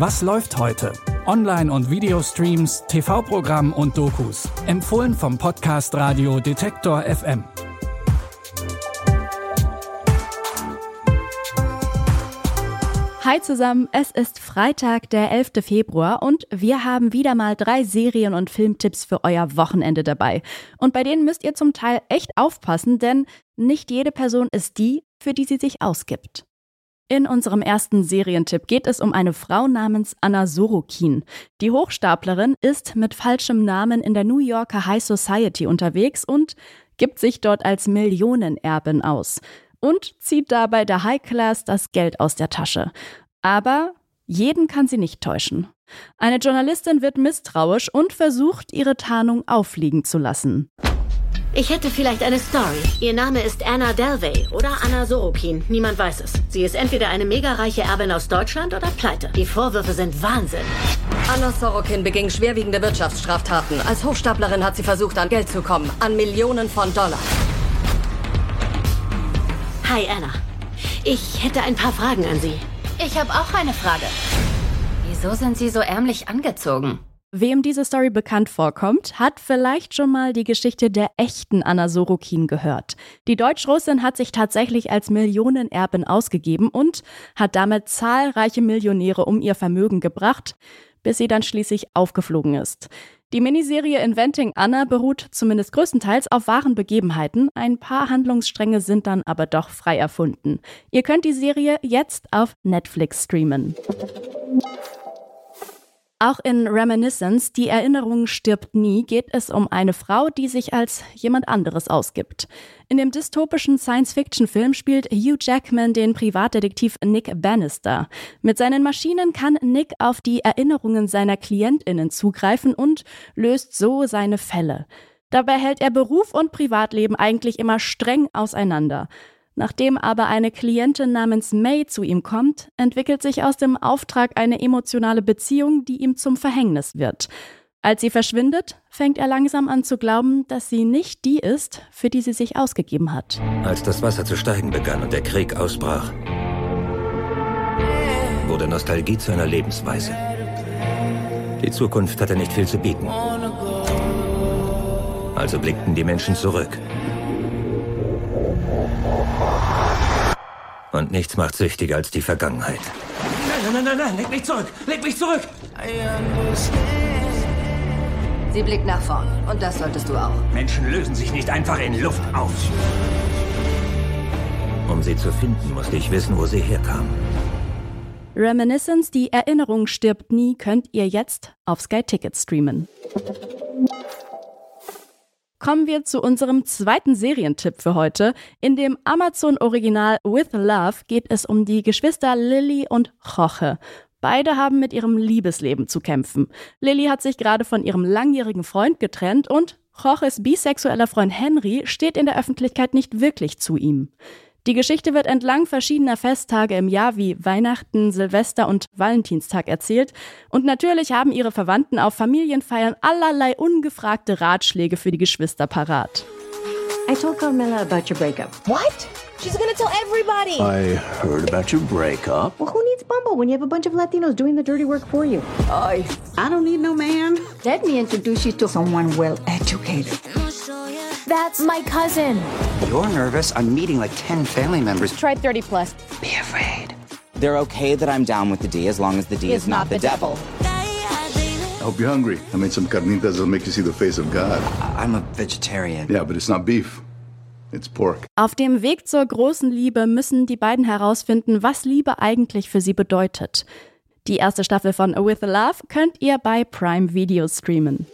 Was läuft heute? Online- und Videostreams, TV-Programm und Dokus. Empfohlen vom Podcast Radio Detektor FM. Hi zusammen, es ist Freitag, der 11. Februar und wir haben wieder mal drei Serien- und Filmtipps für euer Wochenende dabei. Und bei denen müsst ihr zum Teil echt aufpassen, denn nicht jede Person ist die, für die sie sich ausgibt. In unserem ersten Serientipp geht es um eine Frau namens Anna Sorokin. Die Hochstaplerin ist mit falschem Namen in der New Yorker High Society unterwegs und gibt sich dort als Millionenerbin aus und zieht dabei der High Class das Geld aus der Tasche. Aber jeden kann sie nicht täuschen. Eine Journalistin wird misstrauisch und versucht, ihre Tarnung auffliegen zu lassen. Ich hätte vielleicht eine Story. Ihr Name ist Anna Delvey oder Anna Sorokin. Niemand weiß es. Sie ist entweder eine mega reiche Erbin aus Deutschland oder pleite. Die Vorwürfe sind Wahnsinn. Anna Sorokin beging schwerwiegende Wirtschaftsstraftaten. Als Hochstaplerin hat sie versucht, an Geld zu kommen. An Millionen von Dollar. Hi, Anna. Ich hätte ein paar Fragen an Sie. Ich habe auch eine Frage. Wieso sind Sie so ärmlich angezogen? Wem diese Story bekannt vorkommt, hat vielleicht schon mal die Geschichte der echten Anna Sorokin gehört. Die Deutsch-Russin hat sich tatsächlich als Millionenerbin ausgegeben und hat damit zahlreiche Millionäre um ihr Vermögen gebracht, bis sie dann schließlich aufgeflogen ist. Die Miniserie Inventing Anna beruht zumindest größtenteils auf wahren Begebenheiten. Ein paar Handlungsstränge sind dann aber doch frei erfunden. Ihr könnt die Serie jetzt auf Netflix streamen. Auch in Reminiscence, die Erinnerung stirbt nie, geht es um eine Frau, die sich als jemand anderes ausgibt. In dem dystopischen Science-Fiction-Film spielt Hugh Jackman den Privatdetektiv Nick Bannister. Mit seinen Maschinen kann Nick auf die Erinnerungen seiner KlientInnen zugreifen und löst so seine Fälle. Dabei hält er Beruf und Privatleben eigentlich immer streng auseinander. Nachdem aber eine Klientin namens May zu ihm kommt, entwickelt sich aus dem Auftrag eine emotionale Beziehung, die ihm zum Verhängnis wird. Als sie verschwindet, fängt er langsam an zu glauben, dass sie nicht die ist, für die sie sich ausgegeben hat. Als das Wasser zu steigen begann und der Krieg ausbrach, wurde Nostalgie zu einer Lebensweise. Die Zukunft hatte nicht viel zu bieten. Also blickten die Menschen zurück Und nichts macht süchtiger als die Vergangenheit. Nein, nein, nein, nein, leg mich zurück! Leg mich zurück! Sie blickt nach vorn. Und das solltest du auch. Menschen lösen sich nicht einfach in Luft auf. Um sie zu finden, musste ich wissen, wo sie herkam. Reminiscence, die Erinnerung stirbt nie, könnt ihr jetzt auf Sky Ticket streamen. Kommen wir zu unserem zweiten Serientipp für heute. In dem Amazon-Original With Love geht es um die Geschwister Lily und Jorge. Beide haben mit ihrem Liebesleben zu kämpfen. Lily hat sich gerade von ihrem langjährigen Freund getrennt und Jorges bisexueller Freund Henry steht in der Öffentlichkeit nicht wirklich zu ihm. Die Geschichte wird entlang verschiedener Festtage im Jahr wie Weihnachten, Silvester und Valentinstag erzählt. Und natürlich haben ihre Verwandten auf Familienfeiern allerlei ungefragte Ratschläge für die Geschwister parat. I told Carmela about your breakup. What? She's gonna tell everybody. I heard about your breakup. Well, who needs Bumble when you have a bunch of Latinos doing the dirty work for you? I, I don't need no man. Let me introduce you to someone well educated. That's my cousin. You're nervous. I'm meeting like 10 family members. Try 30 plus. Be afraid. They're okay that I'm down with the D as long as the D is, Is not, not the, the devil. I hope you're hungry. I made some carnitas that'll make you see the face of God. I'm a vegetarian. Yeah, but it's not beef. It's pork. Auf dem Weg zur großen Liebe müssen die beiden herausfinden, was Liebe eigentlich für sie bedeutet. Die erste Staffel von With Love könnt ihr bei Prime Video streamen.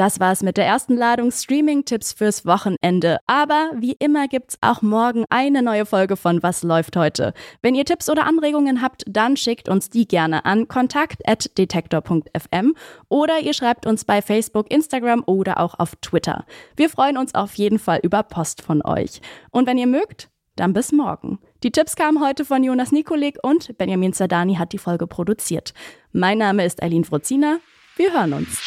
Das war's mit der ersten Ladung Streaming-Tipps fürs Wochenende. Aber wie immer gibt's auch morgen eine neue Folge von Was läuft heute. Wenn ihr Tipps oder Anregungen habt, dann schickt uns die gerne an kontakt.detektor.fm oder ihr schreibt uns bei Facebook, Instagram oder auch auf Twitter. Wir freuen uns auf jeden Fall über Post von euch. Und wenn ihr mögt, dann bis morgen. Die Tipps kamen heute von Jonas Nikolik und Benjamin Zerdani hat die Folge produziert. Mein Name ist Eileen Frozina. Wir hören uns.